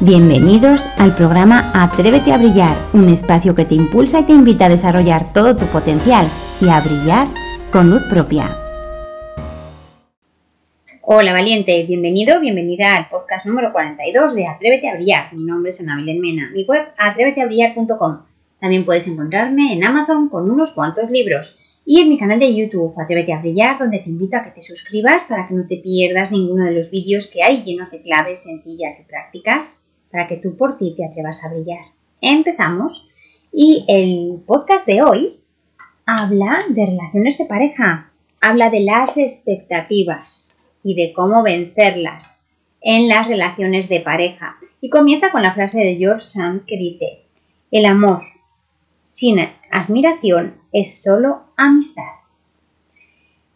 Bienvenidos al programa Atrévete a Brillar, un espacio que te impulsa y te invita a desarrollar todo tu potencial y a brillar con luz propia. Hola valiente, bienvenido, bienvenida al podcast número 42 de Atrévete a Brillar. Mi nombre es Ana Belén Mena, mi web atréveteabrillar.com. También puedes encontrarme en Amazon con unos cuantos libros y en mi canal de YouTube Atrévete a Brillar, donde te invito a que te suscribas para que no te pierdas ninguno de los vídeos que hay llenos de claves sencillas y prácticas para que tú por ti te atrevas a brillar. Empezamos y el podcast de hoy habla de relaciones de pareja, habla de las expectativas y de cómo vencerlas en las relaciones de pareja. Y comienza con la frase de George Sand que dice, el amor sin admiración es solo amistad.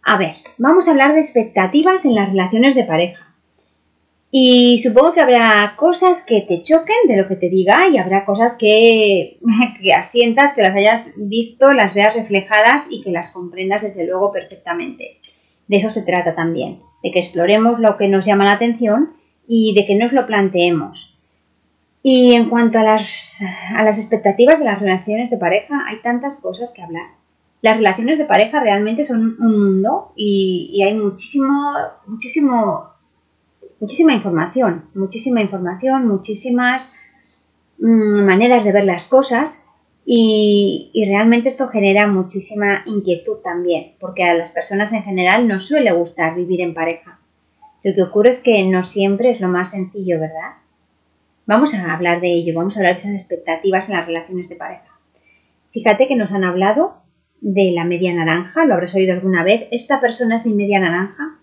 A ver, vamos a hablar de expectativas en las relaciones de pareja. Y supongo que habrá cosas que te choquen de lo que te diga y habrá cosas que, que asientas, que las hayas visto, las veas reflejadas y que las comprendas desde luego perfectamente. De eso se trata también, de que exploremos lo que nos llama la atención y de que nos lo planteemos. Y en cuanto a las, a las expectativas de las relaciones de pareja, hay tantas cosas que hablar. Las relaciones de pareja realmente son un mundo y, y hay muchísimo, muchísimo muchísima información, muchísima información, muchísimas mm, maneras de ver las cosas y, realmente esto genera muchísima inquietud también, porque a las personas en general nos suele gustar vivir en pareja. Lo que ocurre es que no siempre es lo más sencillo, ¿verdad? Vamos a hablar de ello, vamos a hablar de esas expectativas en las relaciones de pareja. Fíjate que nos han hablado de la media naranja, lo habrás oído alguna vez. Esta persona es mi media naranja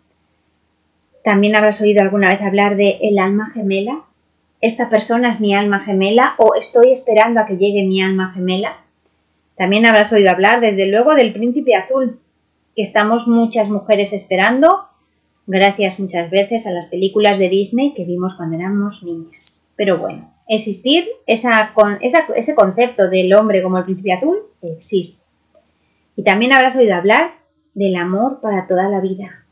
también habrás oído alguna vez hablar de el alma gemela. Esta persona es mi alma gemela o estoy esperando a que llegue mi alma gemela. También habrás oído hablar, desde luego, del príncipe azul, que estamos muchas mujeres esperando, gracias muchas veces a las películas de Disney que vimos cuando éramos niñas. Pero bueno, existir, ese concepto del hombre como el príncipe azul existe. Y también habrás oído hablar del amor para toda la vida.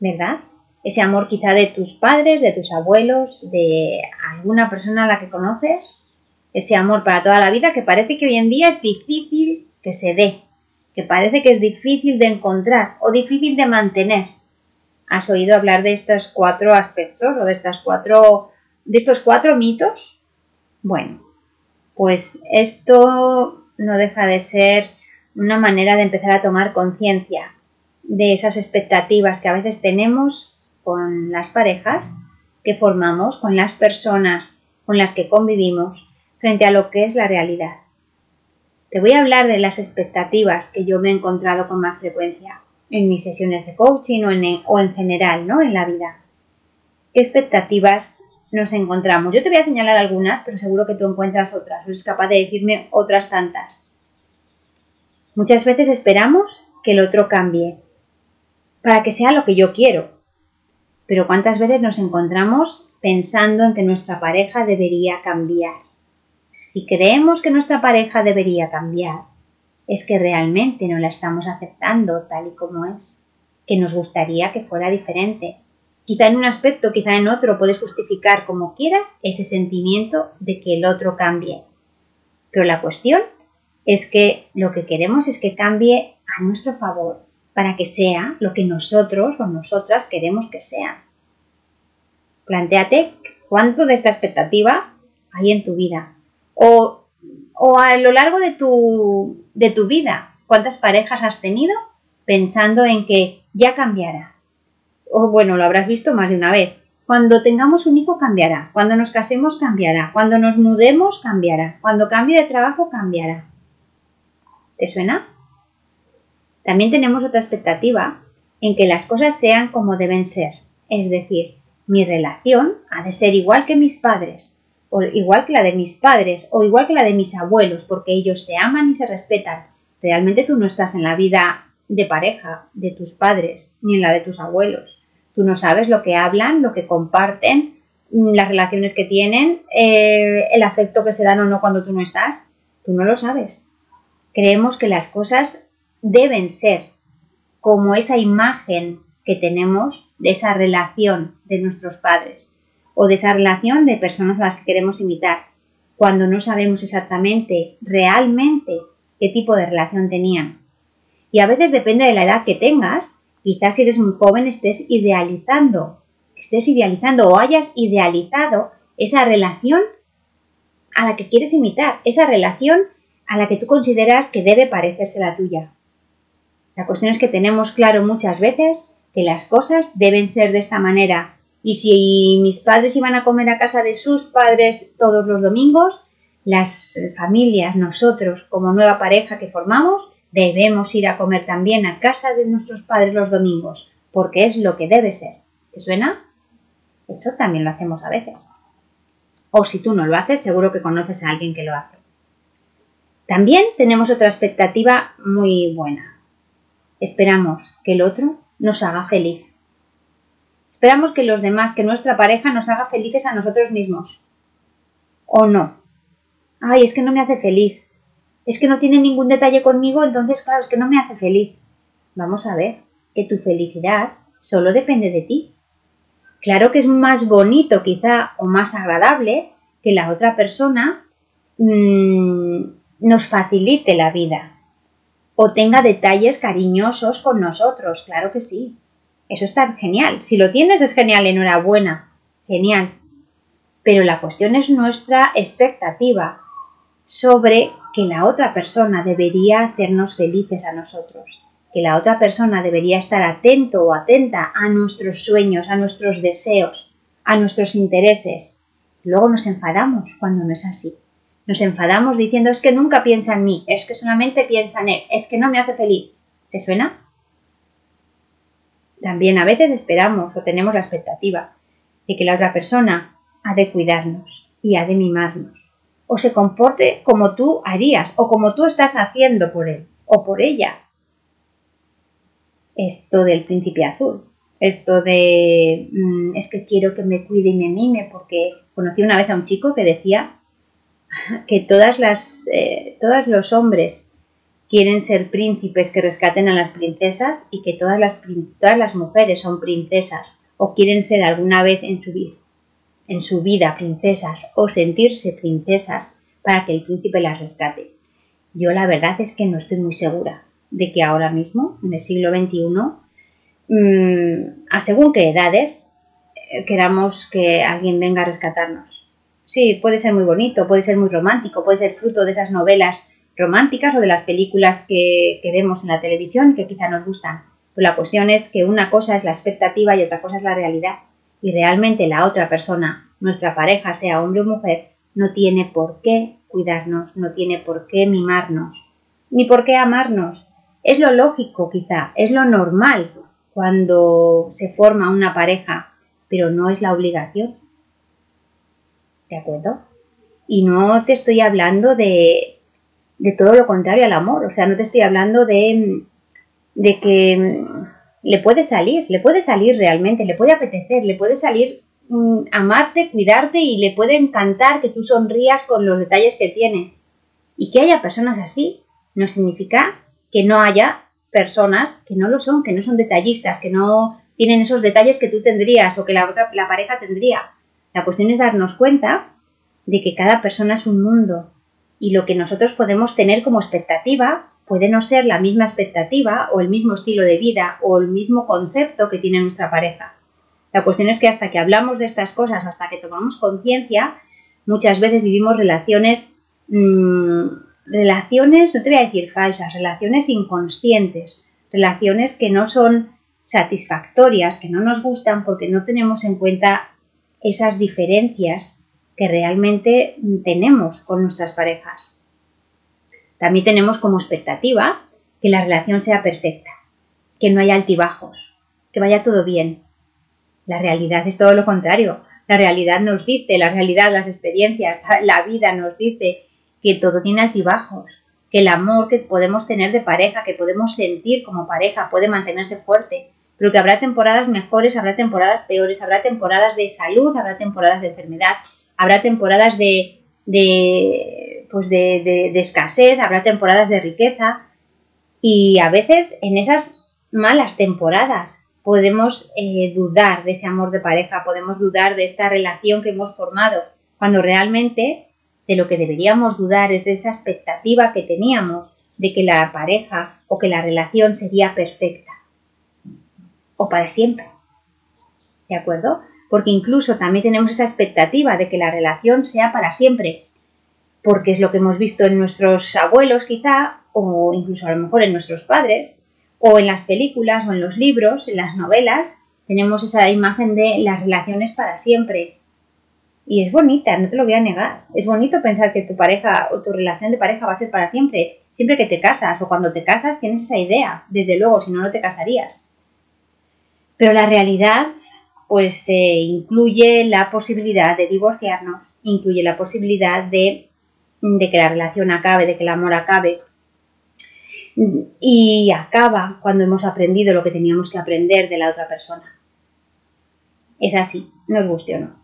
¿Verdad? Ese amor quizá de tus padres, de tus abuelos, de alguna persona a la que conoces, ese amor para toda la vida que parece que hoy en día es difícil que se dé, que parece que es difícil de encontrar o difícil de mantener. ¿Has oído hablar de estos cuatro aspectos o de estas cuatro de estos cuatro mitos? Bueno, pues esto no deja de ser una manera de empezar a tomar conciencia de esas expectativas que a veces tenemos con las parejas que formamos, con las personas con las que convivimos, frente a lo que es la realidad. Te voy a hablar de las expectativas que yo me he encontrado con más frecuencia en mis sesiones de coaching o en, general, ¿no? En la vida. ¿Qué expectativas nos encontramos? Yo te voy a señalar algunas, pero seguro que tú encuentras otras, o eres capaz de decirme otras tantas. Muchas veces esperamos que el otro cambie, para que sea lo que yo quiero. Pero ¿cuántas veces nos encontramos pensando en que nuestra pareja debería cambiar? Si creemos que nuestra pareja debería cambiar, es que realmente no la estamos aceptando tal y como es, que nos gustaría que fuera diferente. Quizá en un aspecto, quizá en otro, puedes justificar como quieras ese sentimiento de que el otro cambie. Pero la cuestión es que lo que queremos es que cambie a nuestro favor, para que sea lo que nosotros o nosotras queremos que sea. Plantéate cuánto de esta expectativa hay en tu vida o, a lo largo de tu, de tu vida, cuántas parejas has tenido pensando en que ya cambiará. O bueno, lo habrás visto más de una vez. Cuando tengamos un hijo cambiará, cuando nos casemos cambiará, cuando nos mudemos cambiará, cuando cambie de trabajo cambiará. ¿Te suena? También tenemos otra expectativa en que las cosas sean como deben ser, es decir, mi relación ha de ser igual que mis padres, o igual que la de mis padres, o igual que la de mis abuelos, porque ellos se aman y se respetan. Realmente tú no estás en la vida de pareja de tus padres, ni en la de tus abuelos. Tú no sabes lo que hablan, lo que comparten, mm, las relaciones que tienen, eh, el afecto que se dan o no cuando tú no estás. Tú no lo sabes. Creemos que las cosas deben ser como esa imagen que tenemos de esa relación de nuestros padres. o de esa relación de personas a las que queremos imitar, cuando no sabemos exactamente, realmente, qué tipo de relación tenían. Y a veces depende de la edad que tengas, quizás si eres muy joven estés idealizando, estés idealizando o hayas idealizado esa relación a la que quieres imitar, esa relación a la que tú consideras que debe parecerse la tuya. La cuestión es que tenemos claro muchas veces que las cosas deben ser de esta manera. Y si mis padres iban a comer a casa de sus padres todos los domingos, las familias, nosotros como nueva pareja que formamos, debemos ir a comer también a casa de nuestros padres los domingos, porque es lo que debe ser. ¿Te suena? Eso también lo hacemos a veces. O si tú no lo haces, seguro que conoces a alguien que lo hace. También tenemos otra expectativa muy buena. Esperamos que el otro nos haga feliz. Esperamos que los demás, que nuestra pareja nos haga felices a nosotros mismos. ¿O no? Ay, es que no me hace feliz. Es que no tiene ningún detalle conmigo, entonces claro, es que no me hace feliz. Vamos a ver, que tu felicidad solo depende de ti. Claro que es más bonito quizá o más agradable que la otra persona mmm, nos facilite la vida o tenga detalles cariñosos con nosotros, claro que sí. Eso está genial. Si lo tienes es genial, enhorabuena. Genial. Pero la cuestión es nuestra expectativa sobre que la otra persona debería hacernos felices a nosotros, que la otra persona debería estar atento o atenta a nuestros sueños, a nuestros deseos, a nuestros intereses. Luego nos enfadamos cuando no es así. Nos enfadamos diciendo es que nunca piensa en mí, es que solamente piensa en él, es que no me hace feliz. ¿Te suena? También a veces esperamos o tenemos la expectativa de que la otra persona ha de cuidarnos y ha de mimarnos, o se comporte como tú harías o como tú estás haciendo por él o por ella. Esto del príncipe azul, esto de mm, es que quiero que me cuide y me mime, porque conocí una vez a un chico que decía que todas las, eh, todos los hombres quieren ser príncipes que rescaten a las princesas y que todas las, todas las mujeres son princesas o quieren ser alguna vez en su, vida, en su vida princesas o sentirse princesas para que el príncipe las rescate. Yo la verdad es que no estoy muy segura de que ahora mismo, en el siglo XXI, mmm, a según qué edades, eh, queramos que alguien venga a rescatarnos. Sí, puede ser muy bonito, puede ser muy romántico, puede ser fruto de esas novelas románticas o de las películas que, vemos en la televisión que quizá nos gustan. Pero la cuestión es que una cosa es la expectativa y otra cosa es la realidad. Y realmente la otra persona, nuestra pareja, sea hombre o mujer, no tiene por qué cuidarnos, no tiene por qué mimarnos, ni por qué amarnos. Es lo lógico quizá, es lo normal cuando se forma una pareja, pero no es la obligación. ¿De acuerdo? Y no te estoy hablando de, de todo lo contrario al amor, o sea, no te estoy hablando de, de que mm, le puede salir, le puede salir realmente, le puede apetecer, le puede salir mm, amarte, cuidarte y le puede encantar que tú sonrías con los detalles que tiene. Y que haya personas así no significa que no haya personas que no lo son, que no son detallistas, que no tienen esos detalles que tú tendrías o que la, otra, la pareja tendría. La cuestión es darnos cuenta de que cada persona es un mundo y lo que nosotros podemos tener como expectativa puede no ser la misma expectativa o el mismo estilo de vida o el mismo concepto que tiene nuestra pareja. La cuestión es que hasta que hablamos de estas cosas, hasta que tomamos conciencia, muchas veces vivimos relaciones, mmm, relaciones, no te voy a decir falsas, relaciones inconscientes, relaciones que no son satisfactorias, que no nos gustan porque no tenemos en cuenta esas diferencias que realmente tenemos con nuestras parejas. También tenemos como expectativa que la relación sea perfecta, que no haya altibajos, que vaya todo bien. La realidad es todo lo contrario. La realidad nos dice, la realidad, las experiencias, la vida nos dice que todo tiene altibajos, que el amor que podemos tener de pareja, que podemos sentir como pareja, puede mantenerse fuerte, pero que habrá temporadas mejores, habrá temporadas peores, habrá temporadas de salud, habrá temporadas de enfermedad, habrá temporadas de, de pues de, escasez, habrá temporadas de riqueza. Y a veces en esas malas temporadas podemos eh, dudar de ese amor de pareja, podemos dudar de esta relación que hemos formado, cuando realmente de lo que deberíamos dudar es de esa expectativa que teníamos de que la pareja o que la relación sería perfecta o para siempre. ¿De acuerdo? Porque incluso también tenemos esa expectativa de que la relación sea para siempre, porque es lo que hemos visto en nuestros abuelos quizá, o incluso a lo mejor en nuestros padres, o en las películas o en los libros, en las novelas, tenemos esa imagen de las relaciones para siempre, y es bonita, no te lo voy a negar. Es bonito pensar que tu pareja o tu relación de pareja va a ser para siempre. Siempre que te casas o cuando te casas tienes esa idea. Desde luego, si no, no te casarías. Pero la realidad, pues incluye la posibilidad de divorciarnos, incluye la posibilidad de, que la relación acabe, de que el amor acabe. Y acaba cuando hemos aprendido lo que teníamos que aprender de la otra persona. Es así, nos guste o no.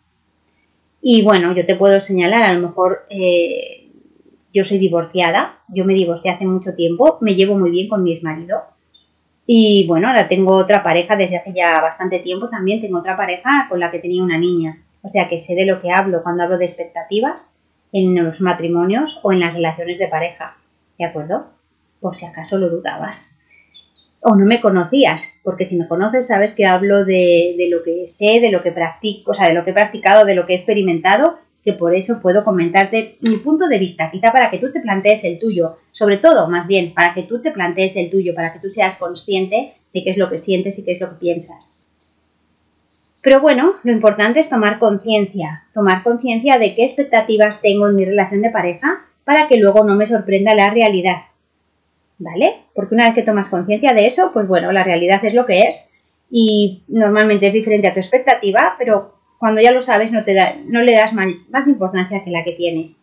Y bueno, yo te puedo señalar, a lo mejor eh, yo soy divorciada, yo me divorcié hace mucho tiempo, me llevo muy bien con mi marido. Y bueno, ahora tengo otra pareja desde hace ya bastante tiempo también, tengo otra pareja con la que tenía una niña. O sea que sé de lo que hablo cuando hablo de expectativas en los matrimonios o en las relaciones de pareja. ¿De acuerdo? Por si acaso lo dudabas o no me conocías, porque si me conoces sabes que hablo de, lo que sé, de lo que practico, o sea, de lo que he practicado, de lo que he experimentado, que por eso puedo comentarte mi punto de vista, quizá para que tú te plantees el tuyo, sobre todo, más bien, para que tú te plantees el tuyo, para que tú seas consciente de qué es lo que sientes y qué es lo que piensas. Pero bueno, lo importante es tomar conciencia, tomar conciencia de qué expectativas tengo en mi relación de pareja para que luego no me sorprenda la realidad ¿vale? Porque una vez que tomas conciencia de eso, pues bueno, la realidad es lo que es y normalmente es diferente a tu expectativa, pero cuando ya lo sabes no, te da, no le das más, importancia que la que tiene.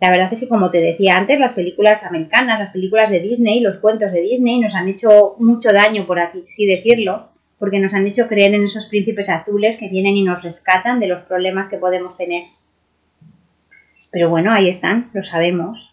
La verdad es que, como te decía antes, las películas americanas, las películas de Disney, los cuentos de Disney nos han hecho mucho daño, por así decirlo, porque nos han hecho creer en esos príncipes azules que vienen y nos rescatan de los problemas que podemos tener. Pero bueno, ahí están, lo sabemos.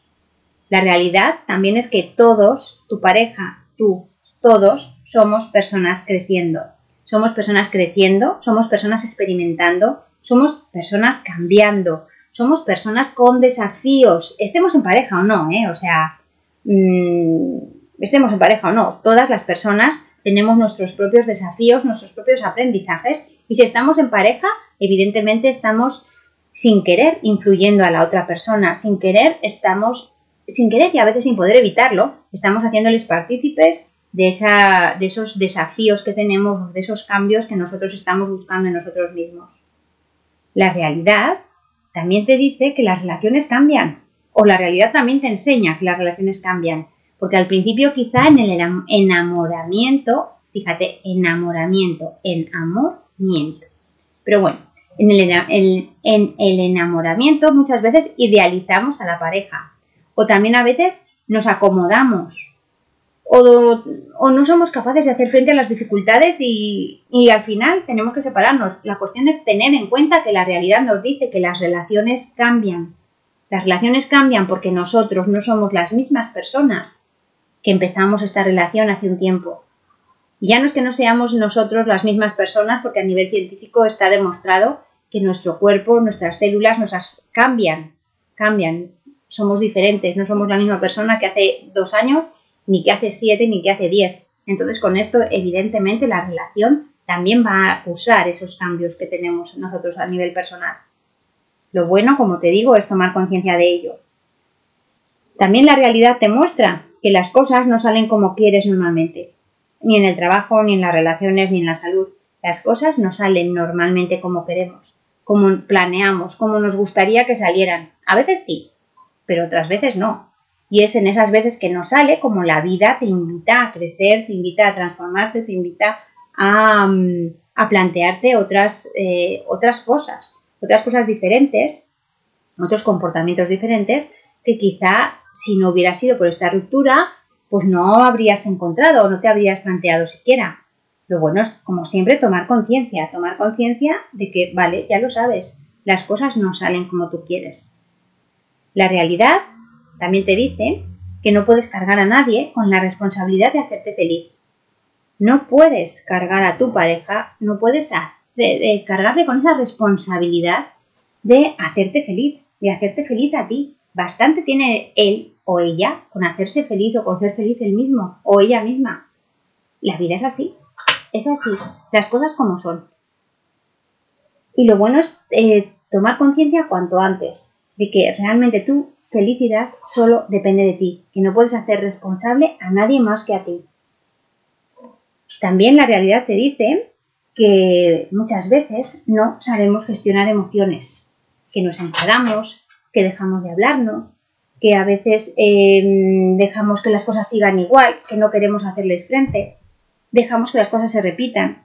La realidad también es que todos, tu pareja, tú, todos, somos personas creciendo. Somos personas creciendo, somos personas experimentando, somos personas cambiando, somos personas con desafíos, estemos en pareja o no, ¿eh? O sea, mm, estemos en pareja o no, todas las personas tenemos nuestros propios desafíos, nuestros propios aprendizajes y si estamos en pareja, evidentemente estamos sin querer influyendo a la otra persona, sin querer estamos sin querer y a veces sin poder evitarlo, estamos haciéndoles partícipes de, esa, de esos desafíos que tenemos, de esos cambios que nosotros estamos buscando en nosotros mismos. La realidad también te dice que las relaciones cambian, o la realidad también te enseña que las relaciones cambian, porque al principio quizá en el enamoramiento, fíjate, enamoramiento, en amor, miento. Pero bueno, en el, en el enamoramiento muchas veces idealizamos a la pareja, o también a veces nos acomodamos o, no somos capaces de hacer frente a las dificultades y, y, al final tenemos que separarnos. La cuestión es tener en cuenta que la realidad nos dice que las relaciones cambian. Las relaciones cambian porque nosotros no somos las mismas personas que empezamos esta relación hace un tiempo. Y ya no es que no seamos nosotros las mismas personas porque a nivel científico está demostrado que nuestro cuerpo, nuestras células nos cambian, cambian somos diferentes, no somos la misma persona que hace dos años, ni que hace siete, ni que hace diez. Entonces, con esto, evidentemente, la relación también va a usar esos cambios que tenemos nosotros a nivel personal. Lo bueno, como te digo, es tomar conciencia de ello. También la realidad te muestra que las cosas no salen como quieres normalmente, ni en el trabajo, ni en las relaciones, ni en la salud. Las cosas no salen normalmente como queremos, como planeamos, como nos gustaría que salieran. A veces sí, pero otras veces no. Y es en esas veces que no sale como la vida te invita a crecer, te invita a transformarte, te invita a, mm, plantearte otras, eh, otras cosas, otras cosas diferentes, otros comportamientos diferentes que quizá si no hubiera sido por esta ruptura, pues no habrías encontrado o no te habrías planteado siquiera. Lo bueno es, como siempre, tomar conciencia, tomar conciencia de que, vale, ya lo sabes, las cosas no salen como tú quieres. La realidad también te dice que no puedes cargar a nadie con la responsabilidad de hacerte feliz. No puedes cargar a tu pareja, no puedes cargarle con esa responsabilidad de hacerte feliz, de hacerte feliz a ti. Bastante tiene él o ella con hacerse feliz o con ser feliz él mismo o ella misma. La vida es así, es así, las cosas como son. Y lo bueno es eh, tomar conciencia cuanto antes de que realmente tu felicidad solo depende de ti, que no puedes hacer responsable a nadie más que a ti. También la realidad te dice que muchas veces no sabemos gestionar emociones, que nos enfadamos, que dejamos de hablarnos, que a veces em, dejamos que las cosas sigan igual, que no queremos hacerles frente, dejamos que las cosas se repitan.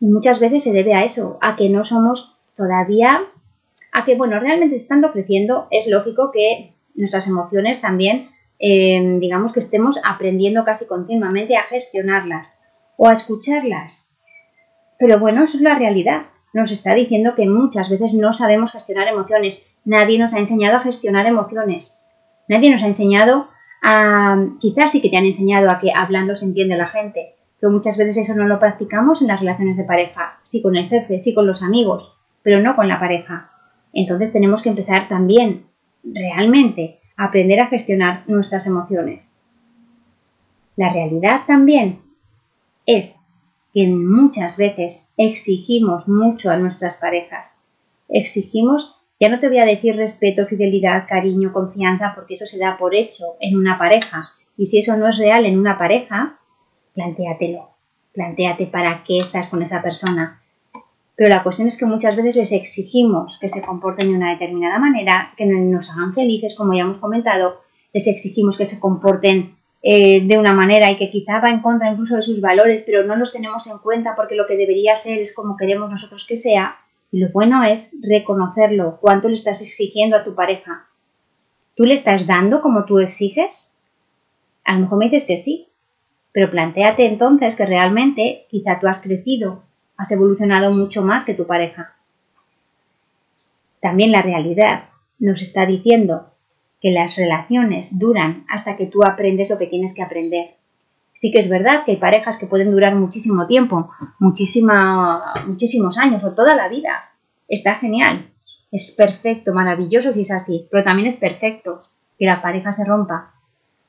Y muchas veces se debe a eso, a que no somos todavía, a que, bueno, realmente estando creciendo es lógico que nuestras emociones también, em, digamos que estemos aprendiendo casi continuamente a gestionarlas o a escucharlas. Pero bueno, eso es la realidad. Nos está diciendo que muchas veces no sabemos gestionar emociones. Nadie nos ha enseñado a gestionar emociones. Nadie nos ha enseñado a... Quizás sí que te han enseñado a que hablando se entiende la gente, pero muchas veces eso no lo practicamos en las relaciones de pareja. Sí con el jefe, sí con los amigos, pero no con la pareja. Entonces tenemos que empezar también, realmente, a aprender a gestionar nuestras emociones. La realidad también es que muchas veces exigimos mucho a nuestras parejas. Exigimos, ya no te voy a decir respeto, fidelidad, cariño, confianza, porque eso se da por hecho en una pareja. Y si eso no es real en una pareja, plantéatelo. Plantéate para qué estás con esa persona. Pero la cuestión es que muchas veces les exigimos que se comporten de una determinada manera, que nos hagan felices, como ya hemos comentado, les exigimos que se comporten eh, de una manera y que quizá va en contra incluso de sus valores, pero no los tenemos en cuenta porque lo que debería ser es como queremos nosotros que sea. Y lo bueno es reconocerlo, cuánto le estás exigiendo a tu pareja. ¿Tú le estás dando como tú exiges? A lo mejor me dices que sí, pero planteate entonces que realmente quizá tú has crecido, has evolucionado mucho más que tu pareja. También la realidad nos está diciendo que las relaciones duran hasta que tú aprendes lo que tienes que aprender. Sí que es verdad que hay parejas que pueden durar muchísimo tiempo, muchísima, muchísimos años o toda la vida. Está genial, es perfecto, maravilloso si es así, pero también es perfecto que la pareja se rompa.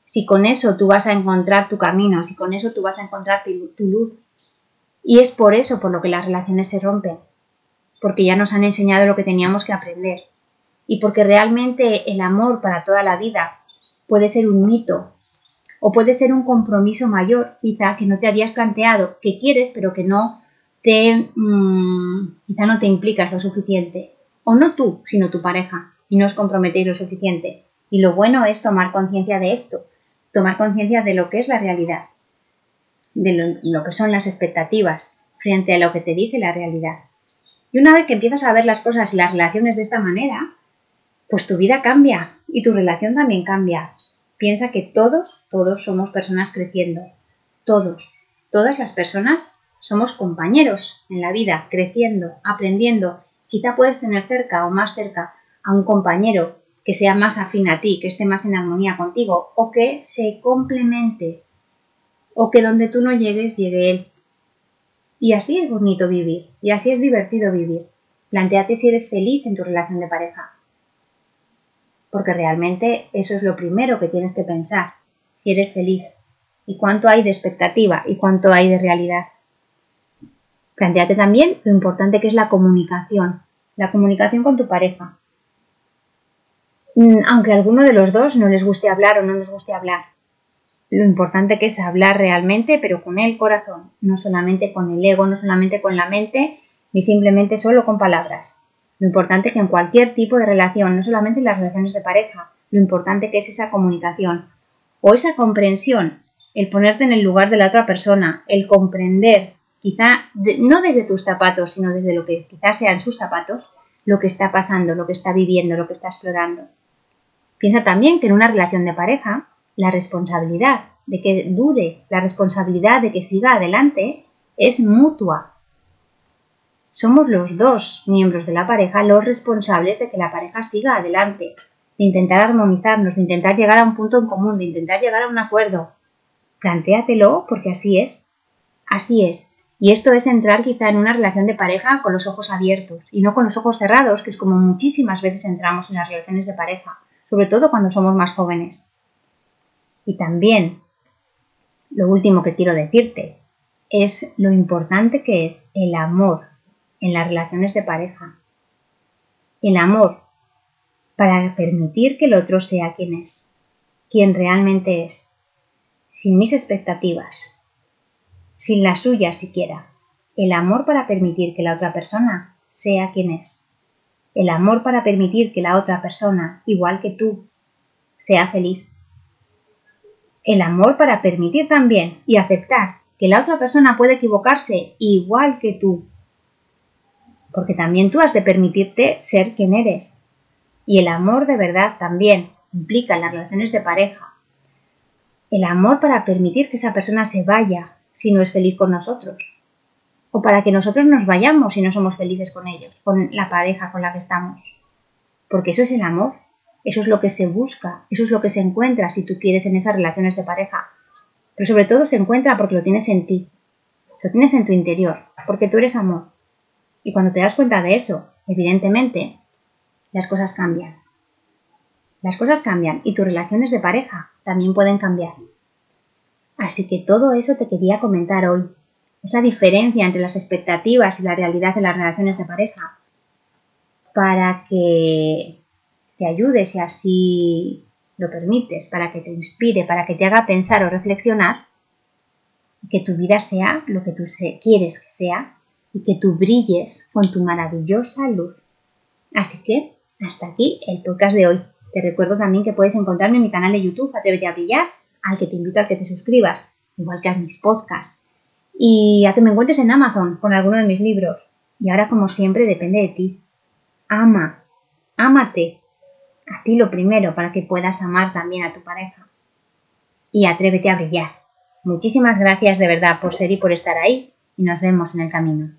Si con eso tú vas a encontrar tu camino, si con eso tú vas a encontrar tu, tu luz. Y es por eso por lo que las relaciones se rompen, porque ya nos han enseñado lo que teníamos que aprender y porque realmente el amor para toda la vida puede ser un mito o puede ser un compromiso mayor, quizá que no te habías planteado, que quieres pero que no te mm, quizá no te implicas lo suficiente o no tú, sino tu pareja y no os comprometéis lo suficiente. Y lo bueno es tomar conciencia de esto, tomar conciencia de lo que es la realidad, de lo que son las expectativas frente a lo que te dice la realidad. Y una vez que empiezas a ver las cosas y las relaciones de esta manera, pues tu vida cambia y tu relación también cambia. Piensa que todos, todos somos personas creciendo. Todos, todas las personas somos compañeros en la vida, creciendo, aprendiendo. Quizá puedes tener cerca o más cerca a un compañero que sea más afín a ti, que esté más en armonía contigo o que se complemente o que donde tú no llegues llegue él. Y así es bonito vivir y así es divertido vivir. Planteate si eres feliz en tu relación de pareja porque realmente eso es lo primero que tienes que pensar, si eres feliz, y cuánto hay de expectativa y cuánto hay de realidad. Planteate también lo importante que es la comunicación, la comunicación con tu pareja. Mm, aunque a alguno de los dos no les guste hablar o no les guste hablar, lo importante que es hablar realmente, pero con el corazón, no solamente con el ego, no solamente con la mente, ni simplemente solo con palabras. Lo importante es que en cualquier tipo de relación, no solamente en las relaciones de pareja, lo importante que es esa comunicación o esa comprensión, el ponerte en el lugar de la otra persona, el comprender, quizá no desde tus zapatos, sino desde lo que quizás sean sus zapatos, lo que está pasando, lo que está viviendo, lo que está explorando. Piensa también que en una relación de pareja, la responsabilidad de que dure, la responsabilidad de que siga adelante, es mutua. Somos los dos miembros de la pareja los responsables de que la pareja siga adelante, de intentar armonizarnos, de intentar llegar a un punto en común, de intentar llegar a un acuerdo. Plantéatelo porque así es. Así es. Y esto es entrar quizá en una relación de pareja con los ojos abiertos y no con los ojos cerrados, que es como muchísimas veces entramos en las relaciones de pareja, sobre todo cuando somos más jóvenes. Y también, lo último que quiero decirte, es lo importante que es el amor en las relaciones de pareja. El amor para permitir que el otro sea quien es, quien realmente es, sin mis expectativas, sin las suyas siquiera. El amor para permitir que la otra persona sea quien es. El amor para permitir que la otra persona, igual que tú, sea feliz. El amor para permitir también y aceptar que la otra persona puede equivocarse igual que tú. Porque también tú has de permitirte ser quien eres. Y el amor de verdad también implica en las relaciones de pareja. El amor para permitir que esa persona se vaya si no es feliz con nosotros. O para que nosotros nos vayamos si no somos felices con ellos, con la pareja con la que estamos. Porque eso es el amor. Eso es lo que se busca, eso es lo que se encuentra si tú quieres en esas relaciones de pareja pero sobre todo se encuentra porque lo tienes en ti, lo tienes en tu interior, porque tú eres amor. Y cuando te das cuenta de eso, evidentemente, las cosas cambian. Las cosas cambian y tus relaciones de pareja también pueden cambiar. Así que todo eso te quería comentar hoy. Esa diferencia entre las expectativas y la realidad de las relaciones de pareja. Para que te ayudes y así lo permites, para que te inspire, para que te haga pensar o reflexionar, y que tu vida sea lo que tú quieres que sea y que tú brilles con tu maravillosa luz. Así que hasta aquí el podcast de hoy. Te recuerdo también que puedes encontrarme en mi canal de YouTube Atrévete a brillar, al que te invito a que te suscribas, igual que a mis podcasts, y a que me encuentres en Amazon con alguno de mis libros. Y ahora, como siempre, depende de ti. Ama, ámate, a ti lo primero para que puedas amar también a tu pareja. Y atrévete a brillar. Muchísimas gracias de verdad por ser y por estar ahí y nos vemos en el camino.